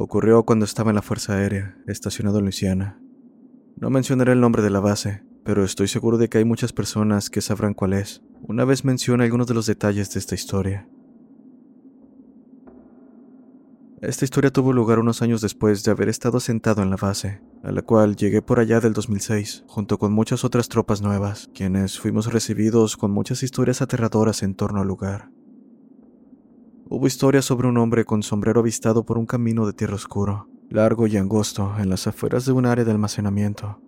Ocurrió cuando estaba en la Fuerza Aérea, estacionado en Luisiana. No mencionaré el nombre de la base, pero estoy seguro de que hay muchas personas que sabrán cuál es, una vez mencione algunos de los detalles de esta historia. Esta historia tuvo lugar unos años después de haber estado sentado en la base, a la cual llegué por allá del 2006, junto con muchas otras tropas nuevas, quienes fuimos recibidos con muchas historias aterradoras en torno al lugar. Hubo historias sobre un hombre con sombrero avistado por un camino de tierra oscuro, largo y angosto, en las afueras de un área de almacenamiento.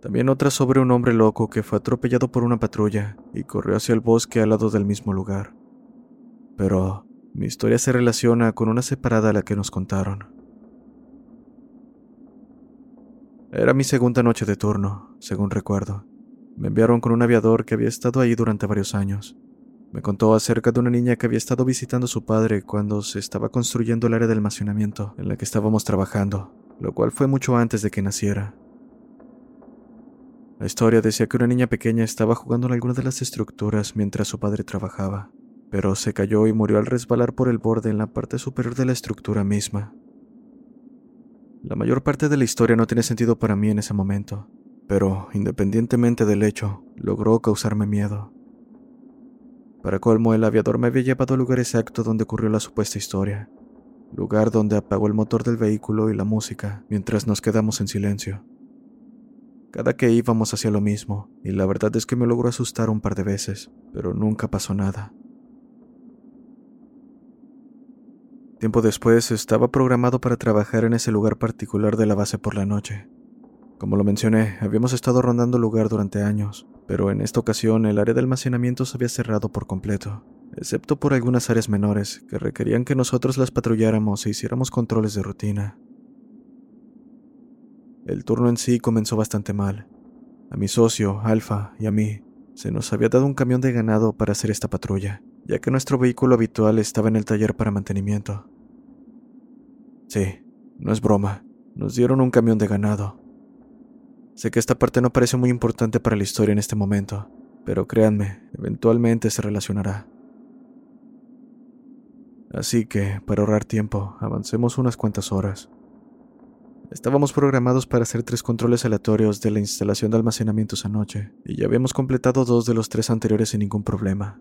También otras sobre un hombre loco que fue atropellado por una patrulla y corrió hacia el bosque al lado del mismo lugar. Pero mi historia se relaciona con una separada a la que nos contaron. Era mi segunda noche de turno, según recuerdo. Me enviaron con un aviador que había estado ahí durante varios años. Me contó acerca de una niña que había estado visitando a su padre cuando se estaba construyendo el área de almacenamiento en la que estábamos trabajando, lo cual fue mucho antes de que naciera. La historia decía que una niña pequeña estaba jugando en alguna de las estructuras mientras su padre trabajaba, pero se cayó y murió al resbalar por el borde en la parte superior de la estructura misma. La mayor parte de la historia no tiene sentido para mí en ese momento, pero independientemente del hecho, logró causarme miedo. Para colmo, el aviador me había llevado al lugar exacto donde ocurrió la supuesta historia, lugar donde apagó el motor del vehículo y la música mientras nos quedamos en silencio. Cada que íbamos hacia lo mismo, y la verdad es que me logró asustar un par de veces, pero nunca pasó nada. Tiempo después estaba programado para trabajar en ese lugar particular de la base por la noche. Como lo mencioné, habíamos estado rondando el lugar durante años, pero en esta ocasión el área de almacenamiento se había cerrado por completo, excepto por algunas áreas menores que requerían que nosotros las patrulláramos e hiciéramos controles de rutina. El turno en sí comenzó bastante mal. A mi socio, Alfa, y a mí, se nos había dado un camión de ganado para hacer esta patrulla, ya que nuestro vehículo habitual estaba en el taller para mantenimiento. Sí, no es broma, nos dieron un camión de ganado, Sé que esta parte no parece muy importante para la historia en este momento, pero créanme, eventualmente se relacionará. Así que, para ahorrar tiempo, avancemos unas cuantas horas. Estábamos programados para hacer tres controles aleatorios de la instalación de almacenamiento esa noche, y ya habíamos completado dos de los tres anteriores sin ningún problema.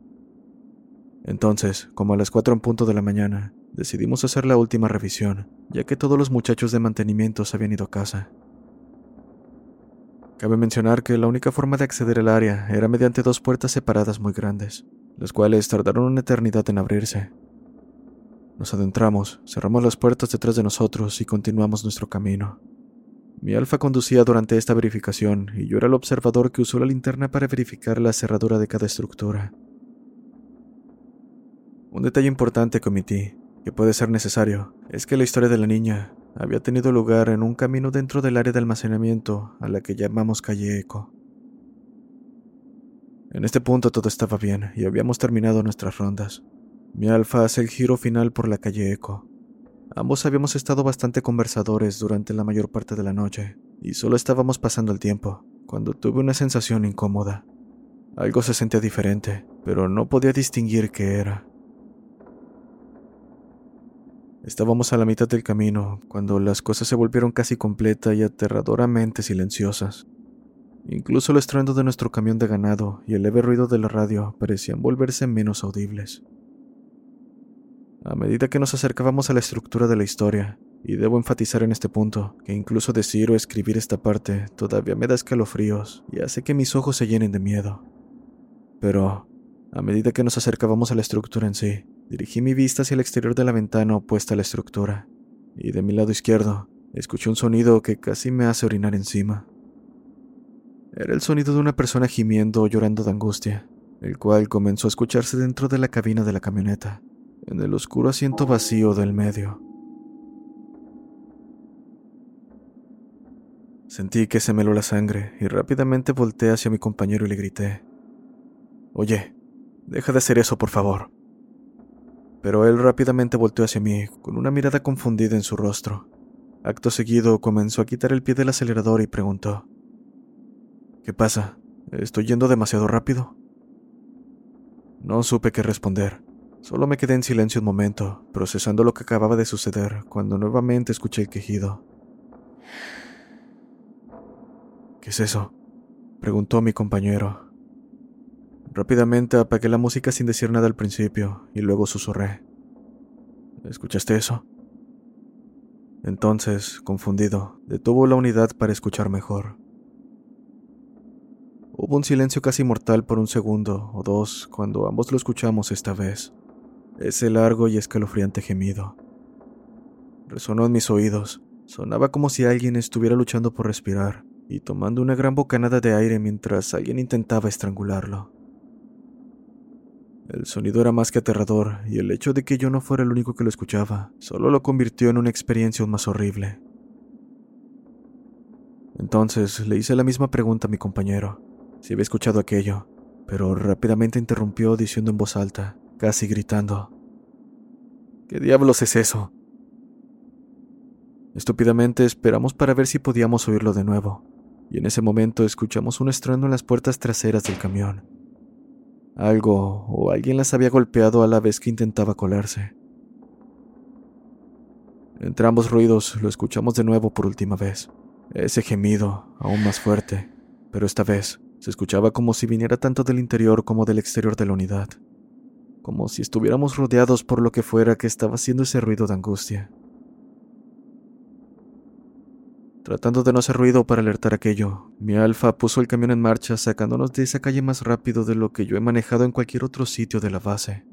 Entonces, como a las cuatro en punto de la mañana, decidimos hacer la última revisión, ya que todos los muchachos de mantenimiento se habían ido a casa. Cabe mencionar que la única forma de acceder al área era mediante dos puertas separadas muy grandes, las cuales tardaron una eternidad en abrirse. Nos adentramos, cerramos las puertas detrás de nosotros y continuamos nuestro camino. Mi alfa conducía durante esta verificación y yo era el observador que usó la linterna para verificar la cerradura de cada estructura. Un detalle importante que que puede ser necesario, es que la historia de la niña había tenido lugar en un camino dentro del área de almacenamiento a la que llamamos calle Eco. En este punto todo estaba bien y habíamos terminado nuestras rondas. Mi alfa hace el giro final por la calle Eco, Ambos habíamos estado bastante conversadores durante la mayor parte de la noche, y solo estábamos pasando el tiempo, cuando tuve una sensación incómoda. Algo se sentía diferente, pero no podía distinguir qué era. Estábamos a la mitad del camino, cuando las cosas se volvieron casi completa y aterradoramente silenciosas. Incluso el estruendo de nuestro camión de ganado y el leve ruido de la radio parecían volverse menos audibles. A medida que nos acercábamos a la estructura de la historia, y debo enfatizar en este punto que incluso decir o escribir esta parte todavía me da escalofríos y hace que mis ojos se llenen de miedo. Pero, a medida que nos acercábamos a la estructura en sí, dirigí mi vista hacia el exterior de la ventana opuesta a la estructura, y de mi lado izquierdo escuché un sonido que casi me hace orinar encima. Era el sonido de una persona gimiendo o llorando de angustia, el cual comenzó a escucharse dentro de la cabina de la camioneta en el oscuro asiento vacío del medio. Sentí que se me heló la sangre y rápidamente volteé hacia mi compañero y le grité, Oye, deja de hacer eso, por favor. Pero él rápidamente volteó hacia mí, con una mirada confundida en su rostro. Acto seguido comenzó a quitar el pie del acelerador y preguntó, ¿Qué pasa? ¿Estoy yendo demasiado rápido? No supe qué responder. Solo me quedé en silencio un momento, procesando lo que acababa de suceder, cuando nuevamente escuché el quejido. ¿Qué es eso? preguntó mi compañero. Rápidamente apagué la música sin decir nada al principio y luego susurré. ¿Escuchaste eso? Entonces, confundido, detuvo la unidad para escuchar mejor. Hubo un silencio casi mortal por un segundo o dos cuando ambos lo escuchamos esta vez. Ese largo y escalofriante gemido. Resonó en mis oídos. Sonaba como si alguien estuviera luchando por respirar y tomando una gran bocanada de aire mientras alguien intentaba estrangularlo. El sonido era más que aterrador y el hecho de que yo no fuera el único que lo escuchaba solo lo convirtió en una experiencia aún más horrible. Entonces le hice la misma pregunta a mi compañero, si había escuchado aquello, pero rápidamente interrumpió diciendo en voz alta, casi gritando. ¿Qué diablos es eso? Estúpidamente esperamos para ver si podíamos oírlo de nuevo, y en ese momento escuchamos un estruendo en las puertas traseras del camión. Algo o alguien las había golpeado a la vez que intentaba colarse. Entre ambos ruidos lo escuchamos de nuevo por última vez. Ese gemido, aún más fuerte, pero esta vez se escuchaba como si viniera tanto del interior como del exterior de la unidad como si estuviéramos rodeados por lo que fuera que estaba haciendo ese ruido de angustia. Tratando de no hacer ruido para alertar aquello, mi alfa puso el camión en marcha sacándonos de esa calle más rápido de lo que yo he manejado en cualquier otro sitio de la base.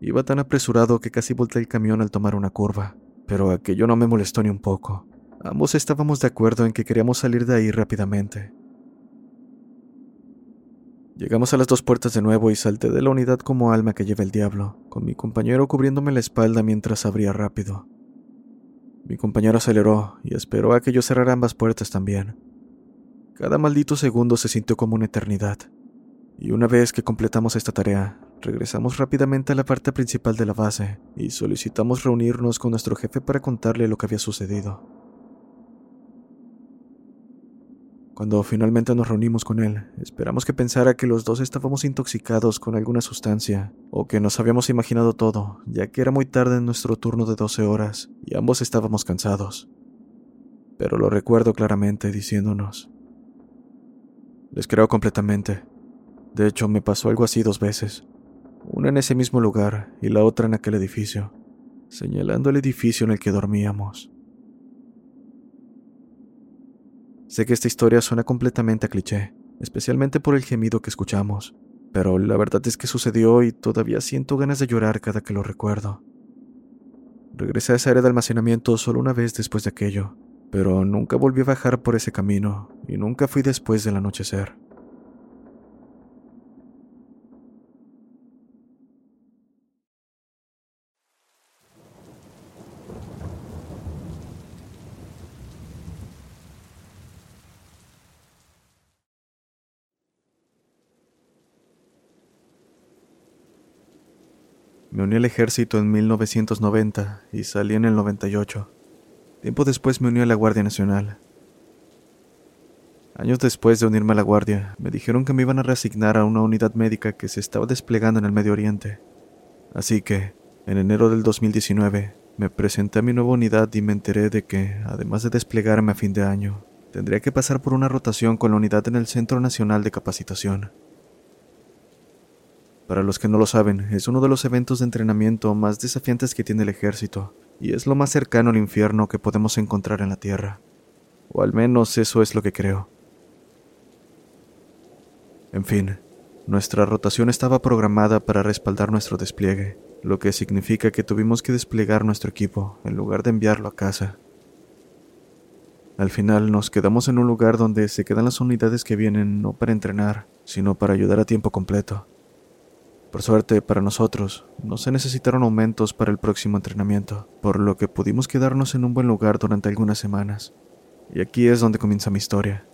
Iba tan apresurado que casi volteé el camión al tomar una curva, pero aquello no me molestó ni un poco. Ambos estábamos de acuerdo en que queríamos salir de ahí rápidamente. Llegamos a las dos puertas de nuevo y salté de la unidad como alma que lleva el diablo, con mi compañero cubriéndome la espalda mientras abría rápido. Mi compañero aceleró y esperó a que yo cerrara ambas puertas también. Cada maldito segundo se sintió como una eternidad. Y una vez que completamos esta tarea, regresamos rápidamente a la parte principal de la base y solicitamos reunirnos con nuestro jefe para contarle lo que había sucedido. Cuando finalmente nos reunimos con él, esperamos que pensara que los dos estábamos intoxicados con alguna sustancia, o que nos habíamos imaginado todo, ya que era muy tarde en nuestro turno de 12 horas y ambos estábamos cansados. Pero lo recuerdo claramente diciéndonos, les creo completamente. De hecho, me pasó algo así dos veces, una en ese mismo lugar y la otra en aquel edificio, señalando el edificio en el que dormíamos. Sé que esta historia suena completamente a cliché, especialmente por el gemido que escuchamos, pero la verdad es que sucedió y todavía siento ganas de llorar cada que lo recuerdo. Regresé a esa área de almacenamiento solo una vez después de aquello, pero nunca volví a bajar por ese camino y nunca fui después del anochecer. Me uní al ejército en 1990 y salí en el 98. Tiempo después me uní a la Guardia Nacional. Años después de unirme a la Guardia, me dijeron que me iban a reasignar a una unidad médica que se estaba desplegando en el Medio Oriente. Así que, en enero del 2019, me presenté a mi nueva unidad y me enteré de que, además de desplegarme a fin de año, tendría que pasar por una rotación con la unidad en el Centro Nacional de Capacitación. Para los que no lo saben, es uno de los eventos de entrenamiento más desafiantes que tiene el ejército, y es lo más cercano al infierno que podemos encontrar en la Tierra. O al menos eso es lo que creo. En fin, nuestra rotación estaba programada para respaldar nuestro despliegue, lo que significa que tuvimos que desplegar nuestro equipo en lugar de enviarlo a casa. Al final nos quedamos en un lugar donde se quedan las unidades que vienen no para entrenar, sino para ayudar a tiempo completo. Por suerte para nosotros, no se necesitaron aumentos para el próximo entrenamiento, por lo que pudimos quedarnos en un buen lugar durante algunas semanas. Y aquí es donde comienza mi historia.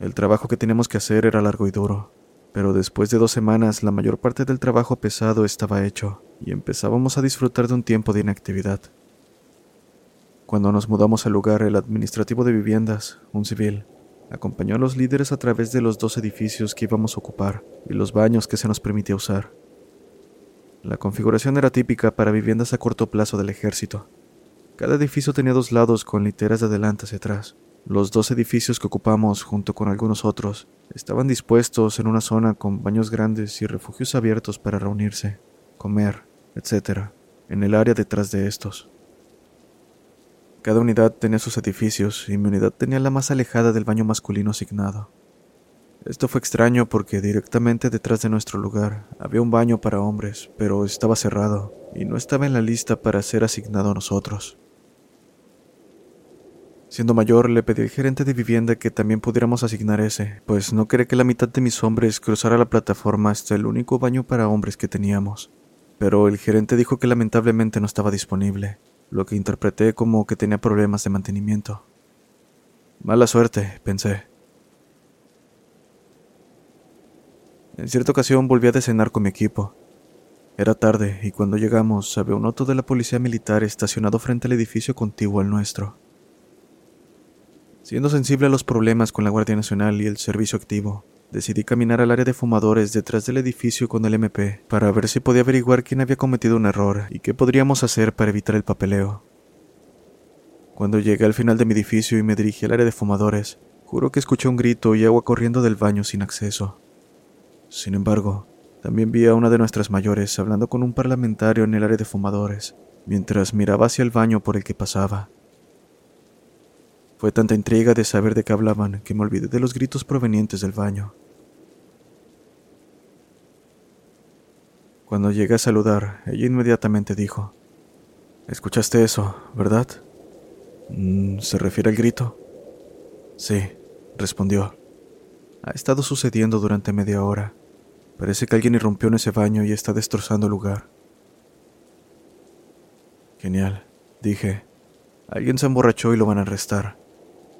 El trabajo que teníamos que hacer era largo y duro, pero después de dos semanas la mayor parte del trabajo pesado estaba hecho y empezábamos a disfrutar de un tiempo de inactividad. Cuando nos mudamos al lugar, el administrativo de viviendas, un civil, Acompañó a los líderes a través de los dos edificios que íbamos a ocupar y los baños que se nos permitía usar. La configuración era típica para viviendas a corto plazo del ejército. Cada edificio tenía dos lados con literas de adelante hacia atrás. Los dos edificios que ocupamos, junto con algunos otros, estaban dispuestos en una zona con baños grandes y refugios abiertos para reunirse, comer, etc., en el área detrás de estos. Cada unidad tenía sus edificios y mi unidad tenía la más alejada del baño masculino asignado. Esto fue extraño porque directamente detrás de nuestro lugar había un baño para hombres, pero estaba cerrado y no estaba en la lista para ser asignado a nosotros. Siendo mayor, le pedí al gerente de vivienda que también pudiéramos asignar ese, pues no quería que la mitad de mis hombres cruzara la plataforma hasta el único baño para hombres que teníamos. Pero el gerente dijo que lamentablemente no estaba disponible, lo que interpreté como que tenía problemas de mantenimiento. Mala suerte, pensé. En cierta ocasión volví a cenar con mi equipo. Era tarde y cuando llegamos había un auto de la policía militar estacionado frente al edificio contiguo al nuestro. Siendo sensible a los problemas con la Guardia Nacional y el servicio activo, Decidí caminar al área de fumadores detrás del edificio con el MP para ver si podía averiguar quién había cometido un error y qué podríamos hacer para evitar el papeleo. Cuando llegué al final de mi edificio y me dirigí al área de fumadores, juro que escuché un grito y agua corriendo del baño sin acceso. Sin embargo, también vi a una de nuestras mayores hablando con un parlamentario en el área de fumadores, mientras miraba hacia el baño por el que pasaba. Fue tanta intriga de saber de qué hablaban que me olvidé de los gritos provenientes del baño. Cuando llegué a saludar, ella inmediatamente dijo, ¿Escuchaste eso, verdad? Mm, ¿Se refiere al grito? Sí, respondió. Ha estado sucediendo durante media hora. Parece que alguien irrumpió en ese baño y está destrozando el lugar. Genial, dije. Alguien se emborrachó y lo van a arrestar.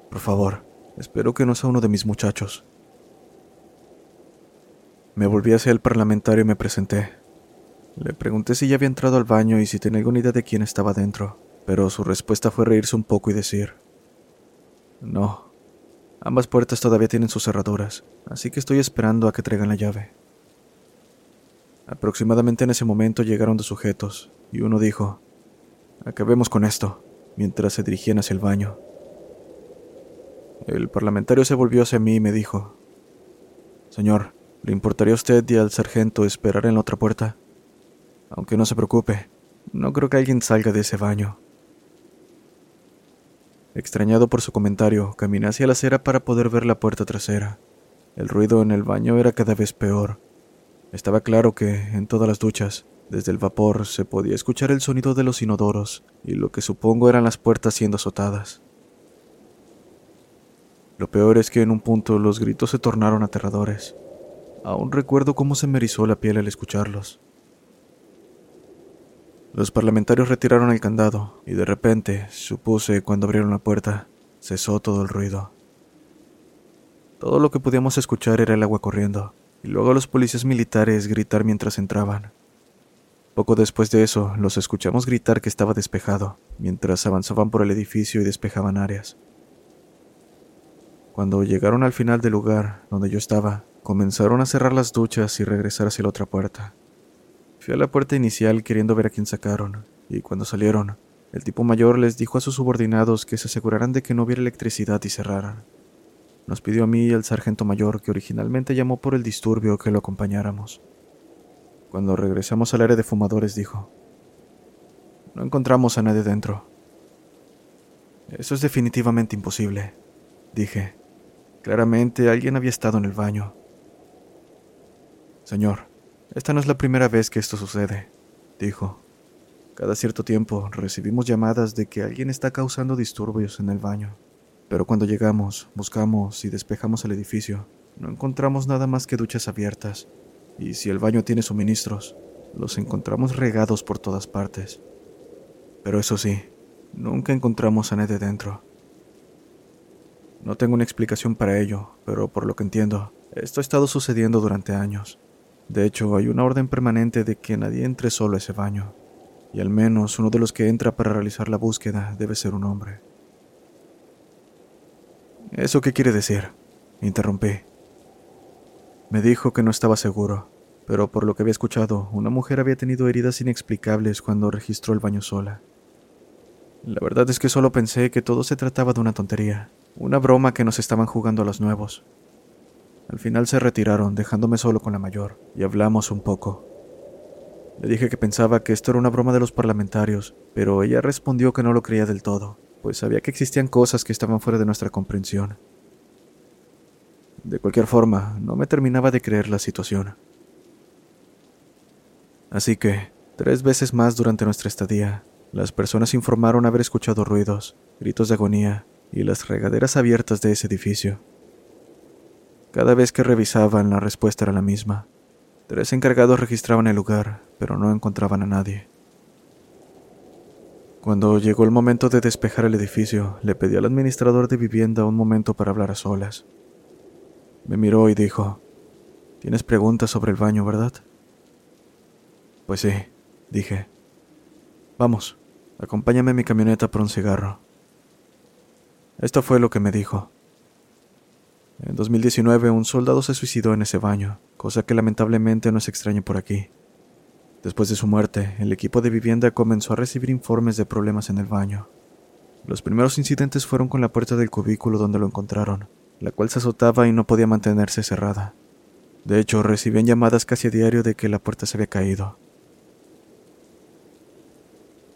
Por favor, espero que no sea uno de mis muchachos. Me volví hacia el parlamentario y me presenté. Le pregunté si ya había entrado al baño y si tenía alguna idea de quién estaba dentro, pero su respuesta fue reírse un poco y decir, No, ambas puertas todavía tienen sus cerraduras, así que estoy esperando a que traigan la llave. Aproximadamente en ese momento llegaron dos sujetos, y uno dijo, Acabemos con esto, mientras se dirigían hacia el baño. El parlamentario se volvió hacia mí y me dijo, Señor, ¿le importaría a usted y al sargento esperar en la otra puerta? Aunque no se preocupe, no creo que alguien salga de ese baño. Extrañado por su comentario, caminé hacia la acera para poder ver la puerta trasera. El ruido en el baño era cada vez peor. Estaba claro que, en todas las duchas, desde el vapor se podía escuchar el sonido de los inodoros y lo que supongo eran las puertas siendo azotadas. Lo peor es que en un punto los gritos se tornaron aterradores. Aún recuerdo cómo se me erizó la piel al escucharlos. Los parlamentarios retiraron el candado y de repente, supuse cuando abrieron la puerta, cesó todo el ruido. Todo lo que podíamos escuchar era el agua corriendo y luego los policías militares gritar mientras entraban. Poco después de eso, los escuchamos gritar que estaba despejado, mientras avanzaban por el edificio y despejaban áreas. Cuando llegaron al final del lugar donde yo estaba, comenzaron a cerrar las duchas y regresar hacia la otra puerta. Fui a la puerta inicial queriendo ver a quién sacaron, y cuando salieron, el tipo mayor les dijo a sus subordinados que se aseguraran de que no hubiera electricidad y cerraran. Nos pidió a mí y al sargento mayor, que originalmente llamó por el disturbio, que lo acompañáramos. Cuando regresamos al área de fumadores dijo, No encontramos a nadie dentro. Eso es definitivamente imposible, dije. Claramente alguien había estado en el baño. Señor, esta no es la primera vez que esto sucede, dijo. Cada cierto tiempo recibimos llamadas de que alguien está causando disturbios en el baño, pero cuando llegamos, buscamos y despejamos el edificio, no encontramos nada más que duchas abiertas, y si el baño tiene suministros, los encontramos regados por todas partes. Pero eso sí, nunca encontramos a nadie dentro. No tengo una explicación para ello, pero por lo que entiendo, esto ha estado sucediendo durante años. De hecho, hay una orden permanente de que nadie entre solo a ese baño, y al menos uno de los que entra para realizar la búsqueda debe ser un hombre. ¿Eso qué quiere decir? Interrumpí. Me dijo que no estaba seguro, pero por lo que había escuchado, una mujer había tenido heridas inexplicables cuando registró el baño sola. La verdad es que solo pensé que todo se trataba de una tontería, una broma que nos estaban jugando a los nuevos, al final se retiraron, dejándome solo con la mayor, y hablamos un poco. Le dije que pensaba que esto era una broma de los parlamentarios, pero ella respondió que no lo creía del todo, pues sabía que existían cosas que estaban fuera de nuestra comprensión. De cualquier forma, no me terminaba de creer la situación. Así que, tres veces más durante nuestra estadía, las personas informaron haber escuchado ruidos, gritos de agonía y las regaderas abiertas de ese edificio. Cada vez que revisaban, la respuesta era la misma. Tres encargados registraban el lugar, pero no encontraban a nadie. Cuando llegó el momento de despejar el edificio, le pedí al administrador de vivienda un momento para hablar a solas. Me miró y dijo, Tienes preguntas sobre el baño, ¿verdad? Pues sí, dije. Vamos, acompáñame a mi camioneta por un cigarro. Esto fue lo que me dijo. En 2019 un soldado se suicidó en ese baño, cosa que lamentablemente no es extraño por aquí. Después de su muerte, el equipo de vivienda comenzó a recibir informes de problemas en el baño. Los primeros incidentes fueron con la puerta del cubículo donde lo encontraron, la cual se azotaba y no podía mantenerse cerrada. De hecho, recibían llamadas casi a diario de que la puerta se había caído.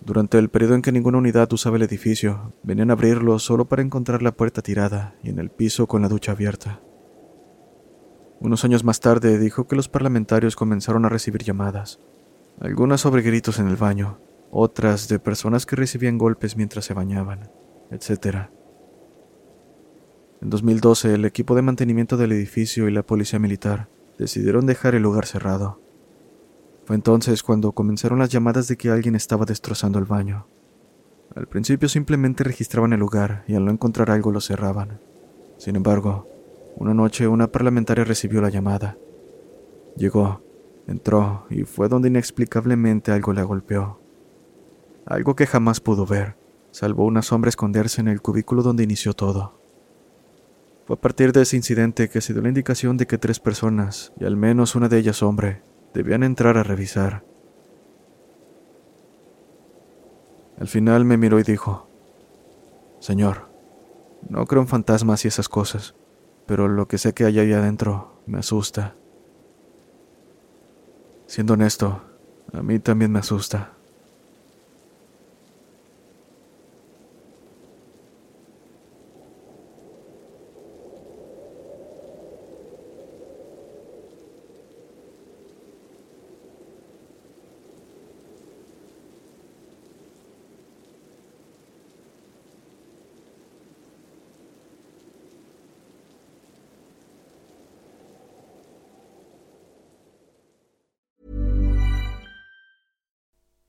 Durante el periodo en que ninguna unidad usaba el edificio, venían a abrirlo solo para encontrar la puerta tirada y en el piso con la ducha abierta. Unos años más tarde dijo que los parlamentarios comenzaron a recibir llamadas, algunas sobre gritos en el baño, otras de personas que recibían golpes mientras se bañaban, etc. En 2012, el equipo de mantenimiento del edificio y la policía militar decidieron dejar el lugar cerrado. Fue entonces cuando comenzaron las llamadas de que alguien estaba destrozando el baño. Al principio simplemente registraban el lugar y al no encontrar algo lo cerraban. Sin embargo, una noche una parlamentaria recibió la llamada. Llegó, entró y fue donde inexplicablemente algo la golpeó. Algo que jamás pudo ver, salvo una sombra esconderse en el cubículo donde inició todo. Fue a partir de ese incidente que se dio la indicación de que tres personas, y al menos una de ellas hombre, Debían entrar a revisar. Al final me miró y dijo, Señor, no creo en fantasmas y esas cosas, pero lo que sé que hay ahí adentro me asusta. Siendo honesto, a mí también me asusta.